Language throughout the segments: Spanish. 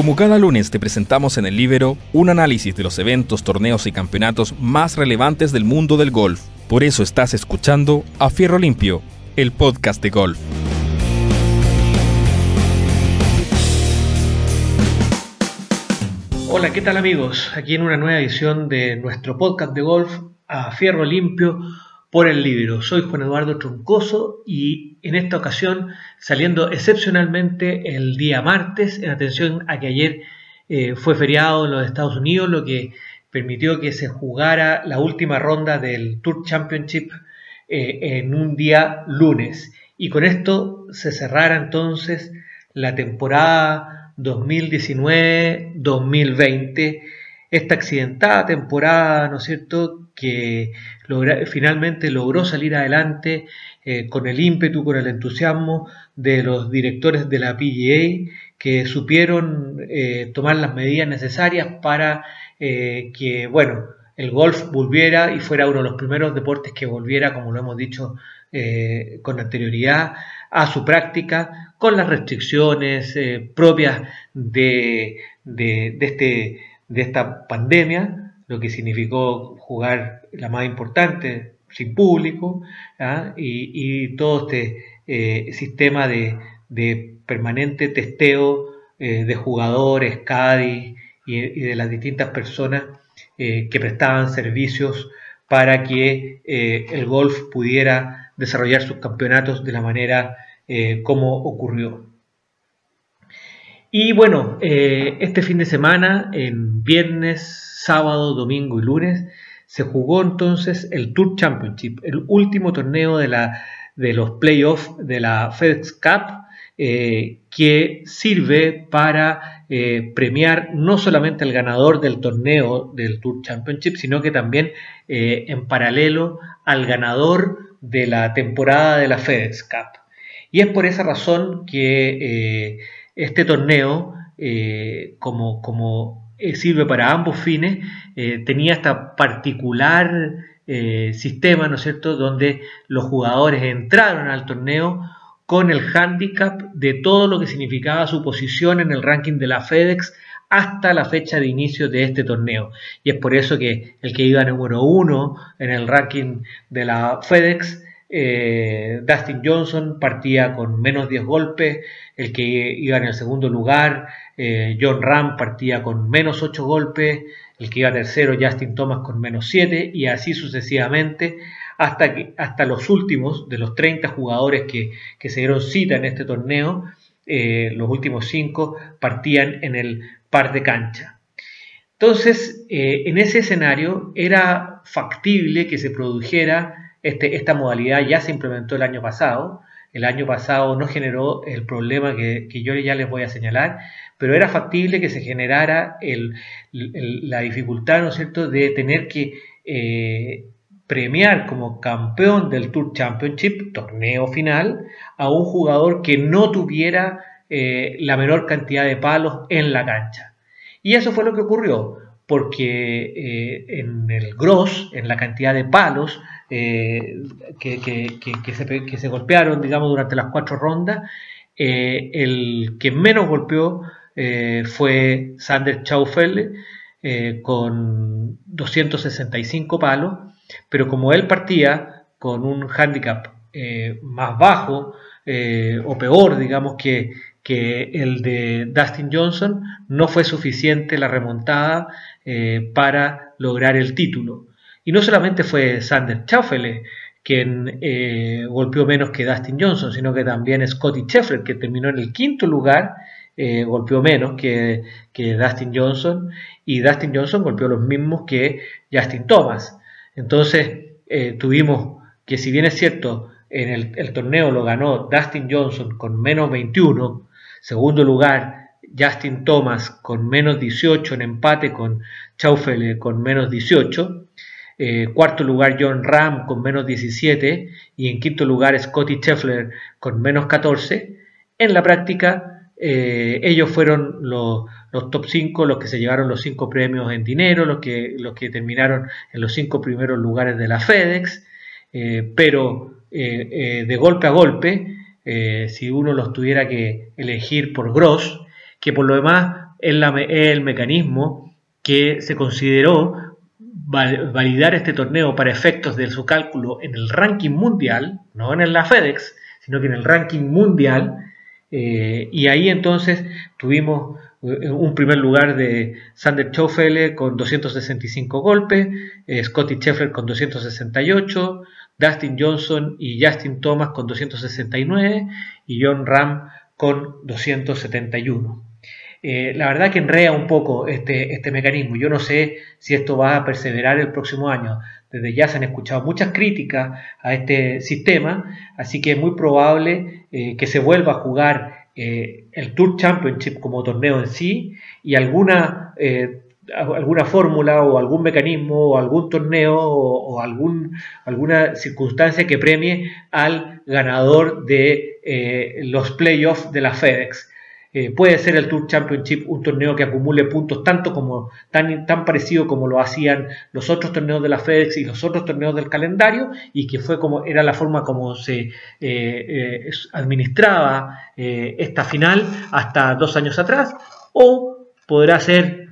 Como cada lunes te presentamos en el Libero un análisis de los eventos, torneos y campeonatos más relevantes del mundo del golf. Por eso estás escuchando A Fierro Limpio, el podcast de golf. Hola, ¿qué tal amigos? Aquí en una nueva edición de nuestro podcast de golf A Fierro Limpio por el Libro. Soy Juan Eduardo Troncoso y en esta ocasión saliendo excepcionalmente el día martes, en atención a que ayer eh, fue feriado en los Estados Unidos, lo que permitió que se jugara la última ronda del Tour Championship eh, en un día lunes. Y con esto se cerrara entonces la temporada 2019-2020, esta accidentada temporada, ¿no es cierto?, que finalmente logró salir adelante eh, con el ímpetu, con el entusiasmo de los directores de la PGA que supieron eh, tomar las medidas necesarias para eh, que, bueno, el golf volviera y fuera uno de los primeros deportes que volviera, como lo hemos dicho con anterioridad, a su práctica, con las restricciones propias de, de, este, de esta pandemia, lo que significó jugar la más importante sin público y, todo este eh, sistema de, permanente testeo eh, de jugadores, Cádiz y, de las distintas personas eh, que prestaban servicios para que el golf pudiera desarrollar sus campeonatos de la manera como ocurrió. Y bueno, este fin de semana, en viernes, sábado, domingo y lunes, se jugó entonces el Tour Championship, el último torneo de, la, de los playoffs de la FedEx Cup, eh, que sirve para eh, premiar no solamente al ganador del torneo del Tour Championship, sino que también eh, en paralelo al ganador de la temporada de la FedEx Cup. Y es por esa razón que este torneo, como, como eh, sirve para ambos fines, eh, tenía este particular eh, sistema, ¿no es cierto?, donde los jugadores entraron al torneo con el handicap de todo lo que significaba su posición en el ranking de la FedEx hasta la fecha de inicio de este torneo. Y es por eso que el que iba número uno en el ranking de la FedEx eh, Dustin Johnson partía con menos 10 golpes, el que iba en el segundo lugar, eh, John Ram partía con menos 8 golpes, el que iba tercero Justin Thomas con menos 7 y así sucesivamente hasta, que, hasta los últimos de los 30 jugadores que, se dieron cita en este torneo, eh, los últimos 5 partían en el par de cancha. Entonces, en ese escenario era factible que se produjera este, esta modalidad ya se implementó el año pasado. El año pasado no generó el problema que, yo ya les voy a señalar, pero era factible que se generara la dificultad, ¿no es cierto?, de tener que eh, premiar como campeón del Tour Championship, torneo final, a un jugador que no tuviera eh, la menor cantidad de palos en la cancha. Y eso fue lo que ocurrió porque eh, en el gross, en la cantidad de palos eh, que, se, golpearon, digamos, durante las cuatro rondas, eh, el que menos golpeó fue Sander Schaufel con 265 palos, pero como él partía con un handicap más bajo o peor, digamos, que, que el de Dustin Johnson, no fue suficiente la remontada eh, para lograr el título. Y no solamente fue Sander Schaufele quien eh, golpeó menos que Dustin Johnson, sino que también Scotty Scheffler, que terminó en el quinto lugar, eh, golpeó menos que, Dustin Johnson, y Dustin Johnson golpeó los mismos que Justin Thomas. Entonces tuvimos que si bien es cierto, en el, torneo lo ganó Dustin Johnson con menos 21, segundo lugar Justin Thomas con menos 18 en empate con Chaufele con menos 18. Eh, cuarto lugar John Ram con menos 17 y en quinto lugar Scotty Scheffler con menos 14. En la práctica eh, ellos fueron los, top 5, los que se llevaron los 5 premios en dinero, los que, los que terminaron en los 5 primeros lugares de la FedEx, eh, pero de golpe a golpe, si uno los tuviera que elegir por gross, que por lo demás es, el mecanismo que se consideró validar este torneo para efectos de su cálculo en el ranking mundial, no en la FedEx, sino que en el ranking mundial, eh, y ahí entonces tuvimos eh, un primer lugar de Sander Schauffele con 265 golpes, eh, Scotty Scheffler con 268, Dustin Johnson y Justin Thomas con 269 y John Ram con 271. Eh, la verdad que enrea un poco este, este mecanismo. Yo no sé si esto va a perseverar el próximo año. Desde ya se han escuchado muchas críticas a este sistema, así que es muy probable que se vuelva a jugar eh, el Tour Championship como torneo en sí y alguna, eh, alguna fórmula o algún mecanismo o algún torneo o, algún, alguna circunstancia que premie al ganador de eh, los playoffs de la FedEx. Eh, puede ser el Tour Championship un torneo que acumule puntos tanto como tan, tan parecido como lo hacían los otros torneos de la FedEx y los otros torneos del calendario y que fue como era la forma como se eh, eh, administraba esta final hasta dos años atrás. O podrá ser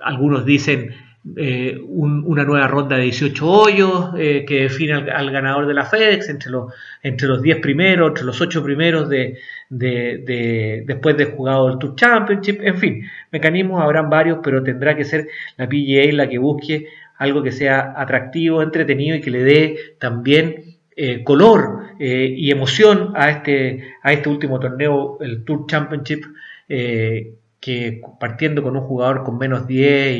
algunos dicen eh, una nueva ronda de 18 hoyos eh, que define al, ganador de la FedEx entre los, entre los 10 primeros, entre los 8 primeros de, después de jugado el Tour Championship, en fin, mecanismos habrán varios, pero tendrá que ser la PGA la que busque algo que sea atractivo, entretenido y que le dé también eh, color y emoción a este, a este último torneo, el Tour Championship, que partiendo con un jugador con menos 10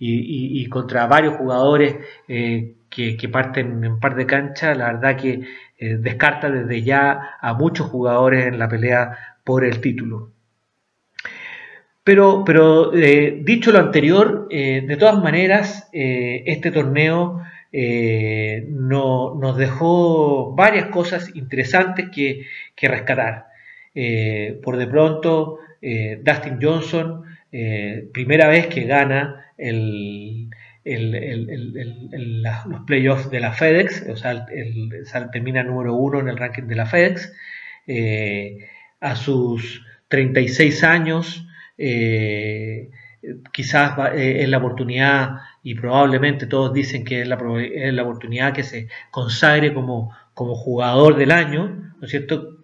y, contra varios jugadores eh, que, parten en par de cancha, la verdad que eh, descarta desde ya a muchos jugadores en la pelea por el título. Pero, pero eh, dicho lo anterior, de todas maneras, este torneo no, nos dejó varias cosas interesantes que, que rescatar. por de pronto, eh, Dustin Johnson, eh, primera vez que gana los playoffs de la FedEx, o sea, termina número uno en el ranking de la FedEx, eh, a sus 36 años, quizás es la oportunidad, y probablemente todos dicen que es la, oportunidad que se consagre como, como jugador del año, ¿no es cierto?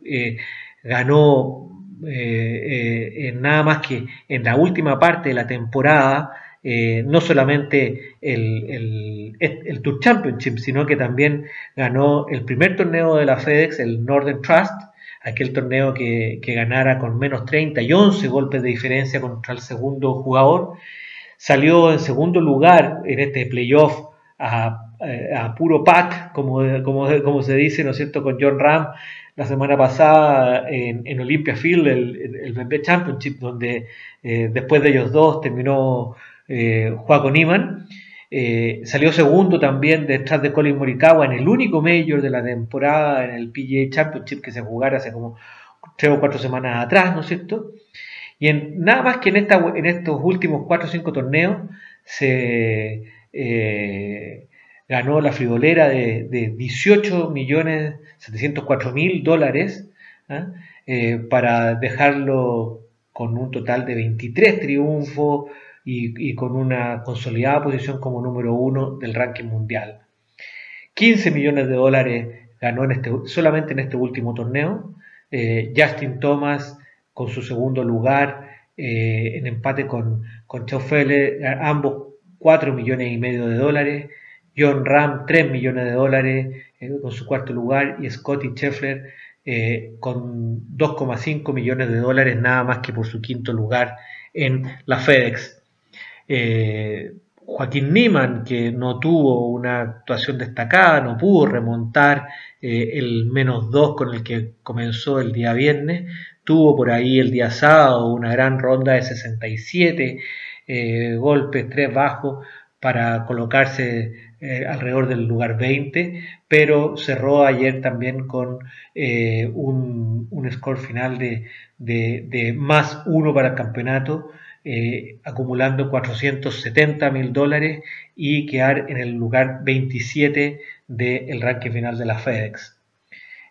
ganó eh, eh, nada más que en la última parte de la temporada, eh, no solamente el, el, Tour Championship, sino que también ganó el primer torneo de la FedEx, el Northern Trust, aquel torneo que, ganara con menos 30 y 11 golpes de diferencia contra el segundo jugador. Salió en segundo lugar en este playoff a, puro pack, como, como, como, se dice, ¿no cierto?, con John Ram, la semana pasada en, Olympia Field, el, el Championship, donde eh, después de ellos dos terminó eh, Niman. Eh, salió segundo también detrás de Colin Morikawa en el único mayor de la temporada en el PGA Championship que se jugara hace como tres o cuatro semanas atrás, ¿no es cierto? Y en, nada más que en, esta, en estos últimos cuatro o cinco torneos se eh, ganó la friolera de, de 18 millones 704 mil dólares ¿ah? eh, para dejarlo con un total de 23 triunfos y, con una consolidada posición como número uno del ranking mundial. 15 millones de dólares ganó en este, solamente en este último torneo. Eh, Justin Thomas con su segundo lugar eh, en empate con, con ambos 4 millones y medio de dólares. John Ram 3 millones de dólares eh, con su cuarto lugar y Scotty Scheffler eh, con 2,5 millones de dólares nada más que por su quinto lugar en la FedEx. Eh, Joaquín Niman, que no tuvo una actuación destacada, no pudo remontar el menos 2 con el que comenzó el día viernes, tuvo por ahí el día sábado una gran ronda de 67 golpes, 3 bajos, para colocarse eh, alrededor del lugar 20, pero cerró ayer también con eh, un, score final de, más uno para el campeonato, eh, acumulando 470 mil dólares y quedar en el lugar 27 del ranking final de la FedEx.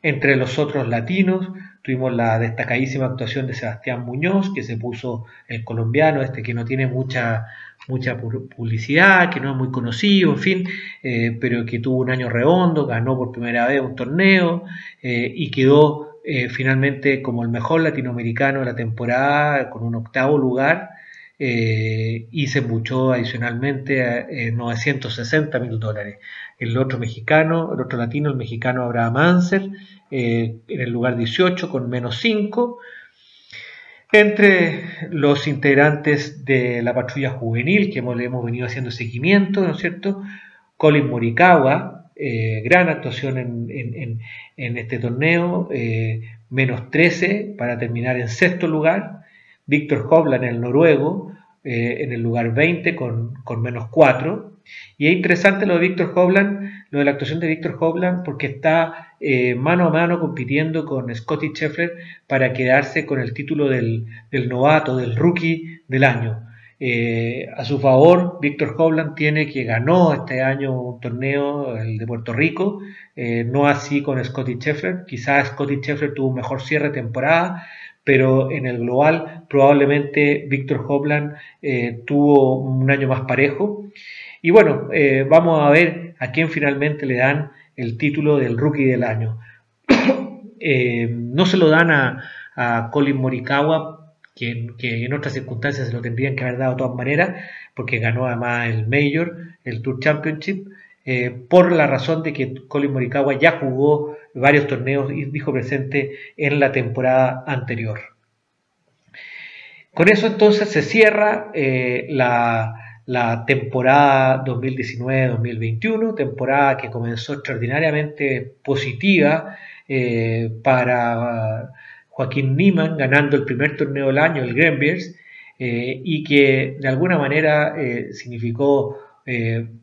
Entre los otros latinos tuvimos la destacadísima actuación de Sebastián Muñoz, que se puso el colombiano, este que no tiene mucha, mucha publicidad, que no es muy conocido, en fin, eh, pero que tuvo un año redondo, ganó por primera vez un torneo eh, y quedó eh, finalmente como el mejor latinoamericano de la temporada, con un octavo lugar. y se embuchó adicionalmente 960 mil dólares. El otro mexicano, el otro latino, el mexicano Abraham Anser, en el lugar 18 con menos 5. Entre los integrantes de la patrulla juvenil, que hemos, hemos venido haciendo seguimiento, ¿no es cierto? Colin Morikawa, eh, gran actuación en, este torneo, eh, menos 13 para terminar en sexto lugar. Víctor Hovland, el noruego, eh, en el lugar 20 con, menos 4. Y es interesante lo de Víctor Hovland, de la actuación de Víctor Hovland, porque está eh, mano a mano compitiendo con Scotty Scheffler para quedarse con el título del, novato, del rookie del año. Eh, a su favor, Víctor Hovland tiene que ganó este año un torneo, el de Puerto Rico, eh, no así con Scotty Scheffler. Quizás Scotty Scheffler tuvo un mejor cierre de temporada, pero en el global probablemente Víctor Hovland tuvo un año más parejo. Y bueno, vamos a ver a quién finalmente le dan el título del rookie del año. Eh, no se lo dan a, Colin Morikawa, que, en otras circunstancias se lo tendrían que haber dado de todas maneras, porque ganó además el Major, el Tour Championship, eh, por la razón de que Colin Morikawa ya jugó varios torneos y dijo presente en la temporada anterior. Con eso entonces se cierra la, la temporada 2019-2021, temporada que comenzó extraordinariamente positiva eh, para Joaquín Niemann, ganando el primer torneo del año, el Grenbeers, eh, y que de alguna manera eh, significó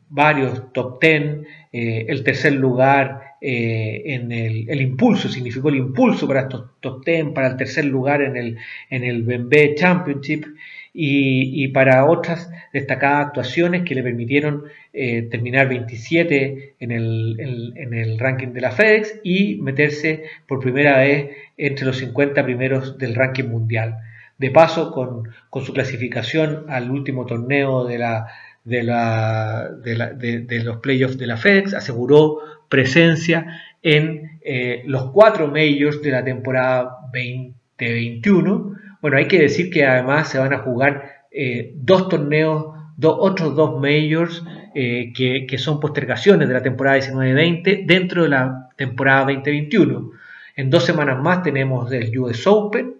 varios top ten, el tercer lugar en el, el, impulso, significó el impulso para estos top ten, para el tercer lugar en el, en el BMB Championship, y, para otras destacadas actuaciones que le permitieron eh, terminar 27 en el, en, el, ranking de la FedEx y meterse por primera vez entre los 50 primeros del ranking mundial. De paso, con, con su clasificación al último torneo de, la, de, la, de, los playoffs de la FedEx, aseguró presencia en eh, los cuatro majors de la temporada 2021 bueno, hay que decir que además se van a jugar eh, dos torneos, otros dos majors eh, que, son postergaciones de la temporada 19-20 dentro de la temporada 2021. En dos semanas más tenemos el US Open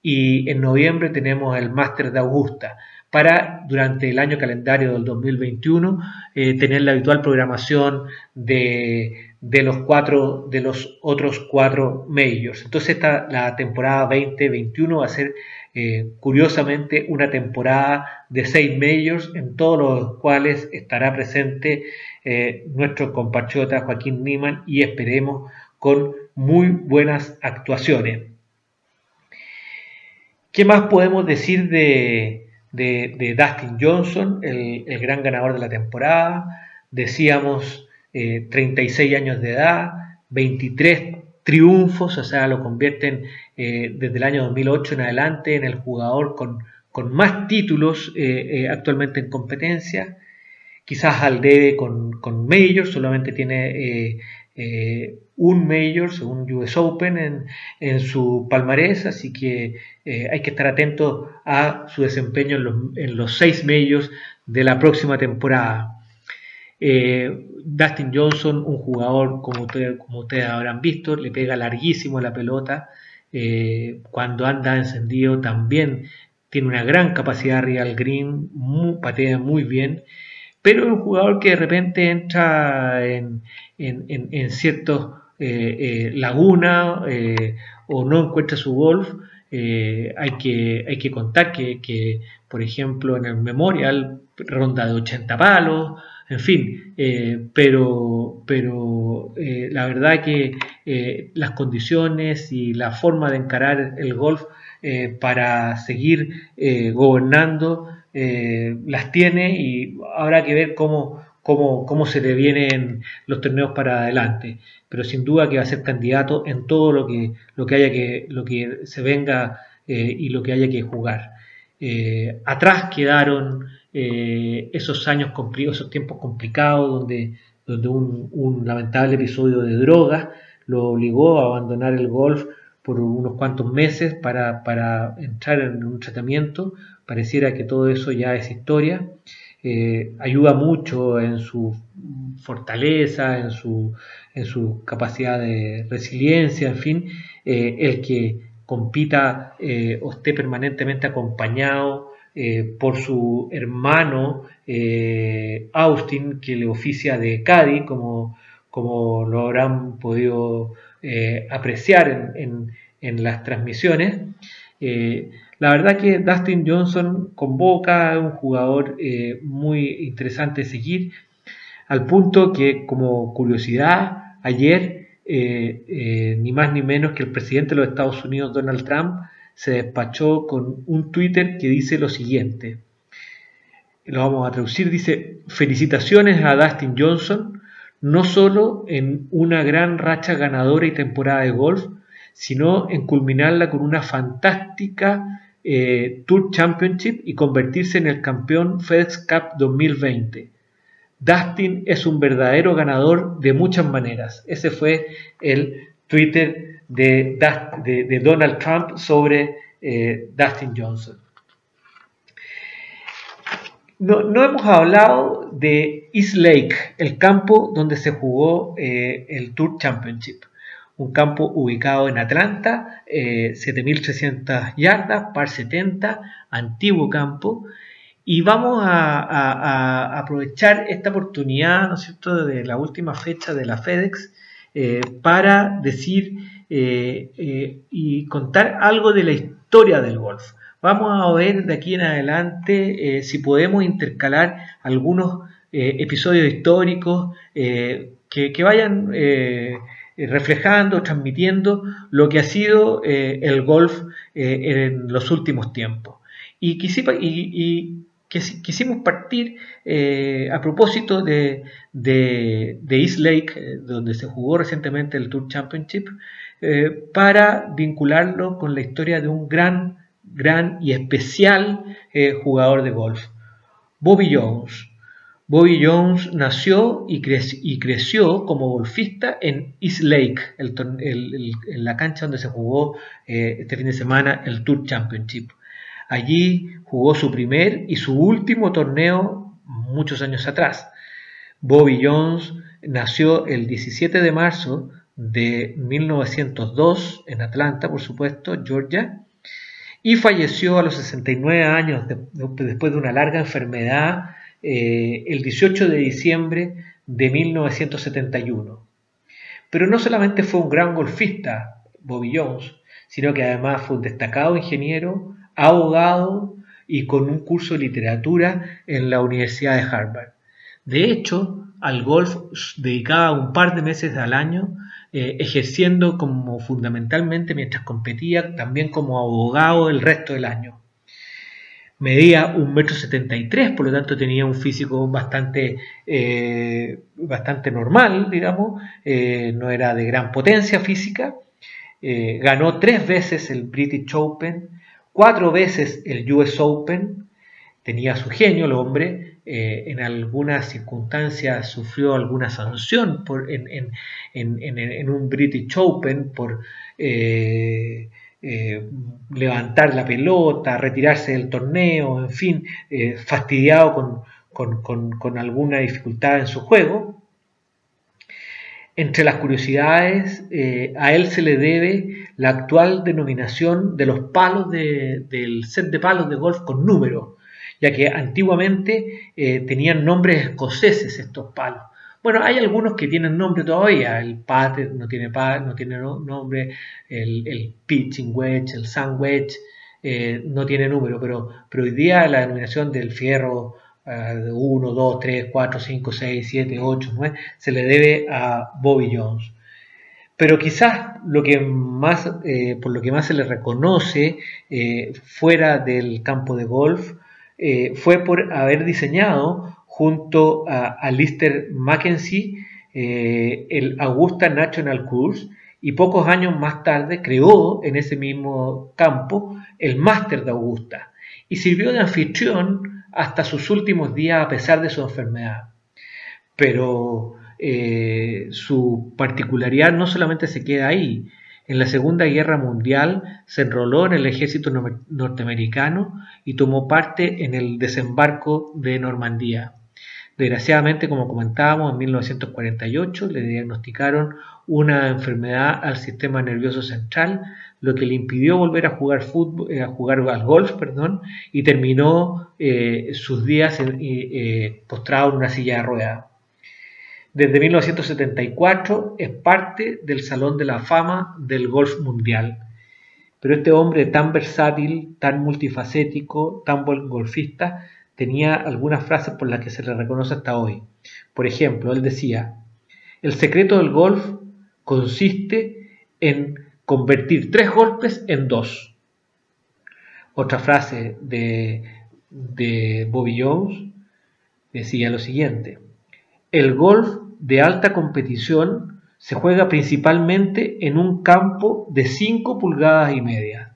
y en noviembre tenemos el Master de Augusta para durante el año calendario del 2021 eh, tener la habitual programación de de los cuatro de los otros cuatro majors. Entonces esta la temporada 2021 va a ser eh, curiosamente una temporada de seis majors en todos los cuales estará presente eh, nuestro compatriota Joaquín Niman y esperemos con muy buenas actuaciones. ¿Qué más podemos decir de, de, Dustin Johnson, el, el gran ganador de la temporada? Decíamos 36 eh, años de edad, 23 triunfos, o sea, lo convierten eh, desde el año 2008 en adelante en el jugador con, con más títulos eh, actualmente en competencia. Quizás al debe con, con Major, solamente tiene un Major, según US Open, en, en su palmarés, así que hay que estar atento a su desempeño en los, en los seis Majors de la próxima temporada. Eh, Dustin Johnson, un jugador como, como ustedes habrán visto, le pega larguísimo la pelota. Eh, cuando anda encendido también tiene una gran capacidad real green, patea muy bien, pero un jugador que de repente entra en, en, ciertos eh, lagunas o no encuentra su golf. hay, que, hay que contar que, que, por ejemplo, en el Memorial ronda de 80 palos, en fin, eh, pero, pero eh, la verdad que eh, las condiciones y la forma de encarar el golf para seguir gobernando las tiene y habrá que ver cómo, cómo, cómo se le vienen los torneos para adelante. Pero sin duda que va a ser candidato en todo lo que, lo que haya que, lo que se venga eh, y lo que haya que jugar. Eh, atrás quedaron eh, esos años complicados, esos tiempos complicados donde, donde un, lamentable episodio de drogas lo obligó a abandonar el golf por unos cuantos meses para, para entrar en un tratamiento. Pareciera que todo eso ya es historia. Eh, ayuda mucho en su fortaleza, en su, en su capacidad de resiliencia, en fin, el que compita eh, o esté permanentemente acompañado por su hermano Austin, que le oficia de Cádiz, como, como lo habrán podido apreciar en, en, las transmisiones. La verdad que Dustin Johnson convoca a un jugador eh, muy interesante de seguir, al punto que como curiosidad, ayer eh, eh, ni más ni menos que el presidente de los Estados Unidos, Donald Trump, se despachó con un Twitter que dice lo siguiente. Lo vamos a traducir, dice, felicitaciones a Dustin Johnson, no solo en una gran racha ganadora y temporada de golf, sino en culminarla con una fantástica eh, Tour Championship y convertirse en el campeón FedEx Cup 2020. Dustin es un verdadero ganador de muchas maneras. Ese fue el Twitter de, Donald Trump sobre eh, Dustin Johnson. No, hemos hablado de East Lake, el campo donde se jugó eh, el Tour Championship un campo ubicado en Atlanta, 7.300 eh, yardas, par 70, antiguo campo. Y vamos a, aprovechar esta oportunidad, ¿no es cierto?, de la última fecha de la FedEx eh, para decir eh, y contar algo de la historia del golf. Vamos a ver de aquí en adelante si podemos intercalar algunos episodios históricos que, vayan eh, reflejando, transmitiendo lo que ha sido eh, el golf eh, en los últimos tiempos. Y, quisimos partir a propósito de, de, East Lake, donde se jugó recientemente el Tour Championship, para vincularlo con la historia de un gran, gran y especial jugador de golf, Bobby Jones. Bobby Jones nació y, creció como golfista en East Lake, en la cancha donde se jugó eh, este fin de semana el Tour Championship. Allí jugó su primer y su último torneo muchos años atrás. Bobby Jones nació el 17 de marzo de 1902 en Atlanta, por supuesto, Georgia, y falleció a los 69 años después de una larga enfermedad eh, el 18 de diciembre de 1971. Pero no solamente fue un gran golfista, Bobby Jones, sino que además fue un destacado ingeniero, abogado y con un curso de literatura en la Universidad de Harvard. De hecho, al golf dedicaba un par de meses al año, eh, ejerciendo como fundamentalmente mientras competía, también como abogado el resto del año medía un metro setenta y tres, por lo tanto tenía un físico bastante, eh, bastante normal, digamos, eh, no era de gran potencia física. Ganó tres veces el British Open, cuatro veces el US Open, tenía su genio el hombre, en algunas circunstancias sufrió alguna sanción en, un British Open por eh, levantar la pelota, retirarse del torneo, en fin, eh, fastidiado con, alguna dificultad en su juego. Entre las curiosidades, eh, a él se le debe la actual denominación de los palos del set de palos de golf con número, ya que antiguamente tenían nombres escoceses estos palos. Bueno, hay algunos que tienen nombre todavía. El pat no tiene pat, no tiene nombre. El, pitching wedge, el wedge, eh, no tiene número. Pero, pero hoy día la denominación del fierro 1, 2, 3, 4, 5, 6, 7, 8, 9 se le debe a Bobby Jones. Pero quizás lo que más, eh, por lo que más se le reconoce eh, fuera del campo de golf fue por haber diseñado junto a, a Lister Mackenzie eh, el Augusta National Course y pocos años más tarde creó en ese mismo campo el Máster de Augusta y sirvió de anfitrión hasta sus últimos días a pesar de su enfermedad. Pero eh, su particularidad no solamente se queda ahí. En la Segunda Guerra Mundial se enroló en el ejército norteamericano y tomó parte en el desembarco de Normandía. Desgraciadamente, como comentábamos, en 1948 le diagnosticaron una enfermedad al sistema nervioso central, lo que le impidió volver a jugar fútbol, eh, a jugar al golf, perdón, y terminó eh, sus días eh, postrado en una silla de ruedas. Desde 1974 es parte del Salón de la Fama del Golf Mundial. Pero este hombre tan versátil, tan multifacético, tan buen golfista, tenía algunas frases por las que se le reconoce hasta hoy. Por ejemplo, él decía, el secreto del golf consiste en convertir tres golpes en dos. Otra frase de, de Bobby Jones decía lo siguiente, el golf de alta competición se juega principalmente en un campo de 5 pulgadas y media,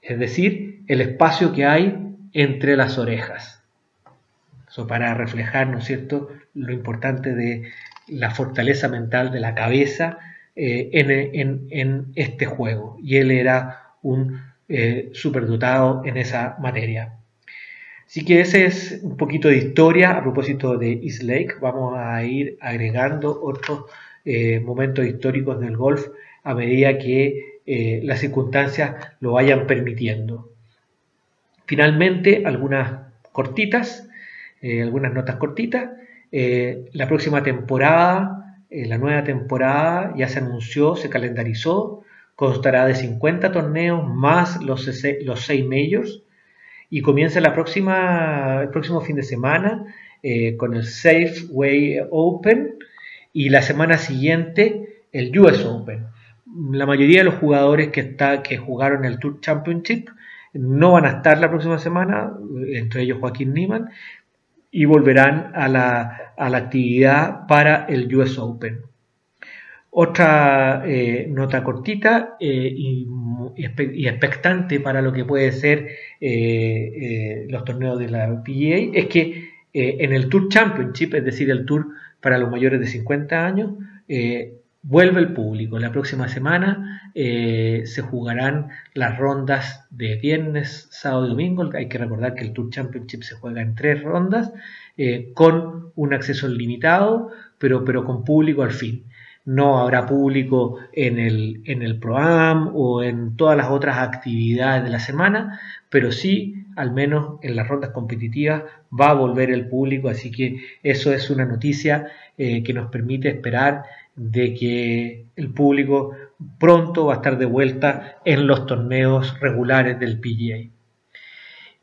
es decir, el espacio que hay entre las orejas. Eso para reflejar, ¿no es cierto?, lo importante de la fortaleza mental de la cabeza eh, en, este juego. Y él era un eh, superdotado en esa materia. Así que es un poquito de historia a propósito de East Lake. Vamos a ir agregando otros eh, momentos históricos del golf a medida que las circunstancias lo vayan permitiendo. Finalmente, algunas cortitas, algunas notas cortitas. La próxima temporada, eh, la nueva temporada ya se anunció, se calendarizó, constará de 50 torneos más los, los 6 majors y comienza la próxima, el próximo fin de semana con el Safeway Open y la semana siguiente el US Open. La mayoría de los jugadores que, está, que jugaron el Tour Championship no van a estar la próxima semana, entre ellos Joaquín Niman, y volverán a la, actividad para el US Open. Otra eh, nota cortita eh, y, expectante para lo que puede ser eh, los torneos de la PGA es que en el Tour Championship, es decir, el Tour para los mayores de 50 años, vuelve el público. La próxima semana se jugarán las rondas de viernes, sábado y domingo. Hay que recordar que el Tour Championship se juega en tres rondas eh, con un acceso limitado, pero, pero con público al fin. No habrá público en el, en el ProAm o en todas las otras actividades de la semana, pero sí, al menos en las rondas competitivas, va a volver el público. Así que eso es una noticia eh, que nos permite esperar de que el público pronto va a estar de vuelta en los torneos regulares del PGA.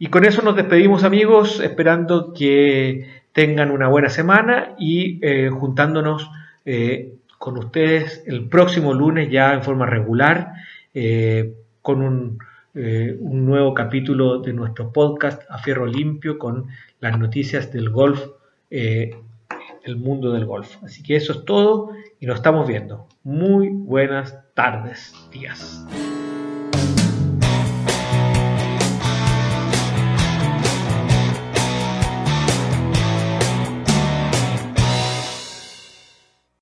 Y con eso nos despedimos amigos, esperando que tengan una buena semana y eh, juntándonos eh, con ustedes el próximo lunes ya en forma regular eh, con un, un, nuevo capítulo de nuestro podcast a fierro limpio con las noticias del golf el mundo del golf. Así que eso es todo y nos estamos viendo. Muy buenas tardes, días.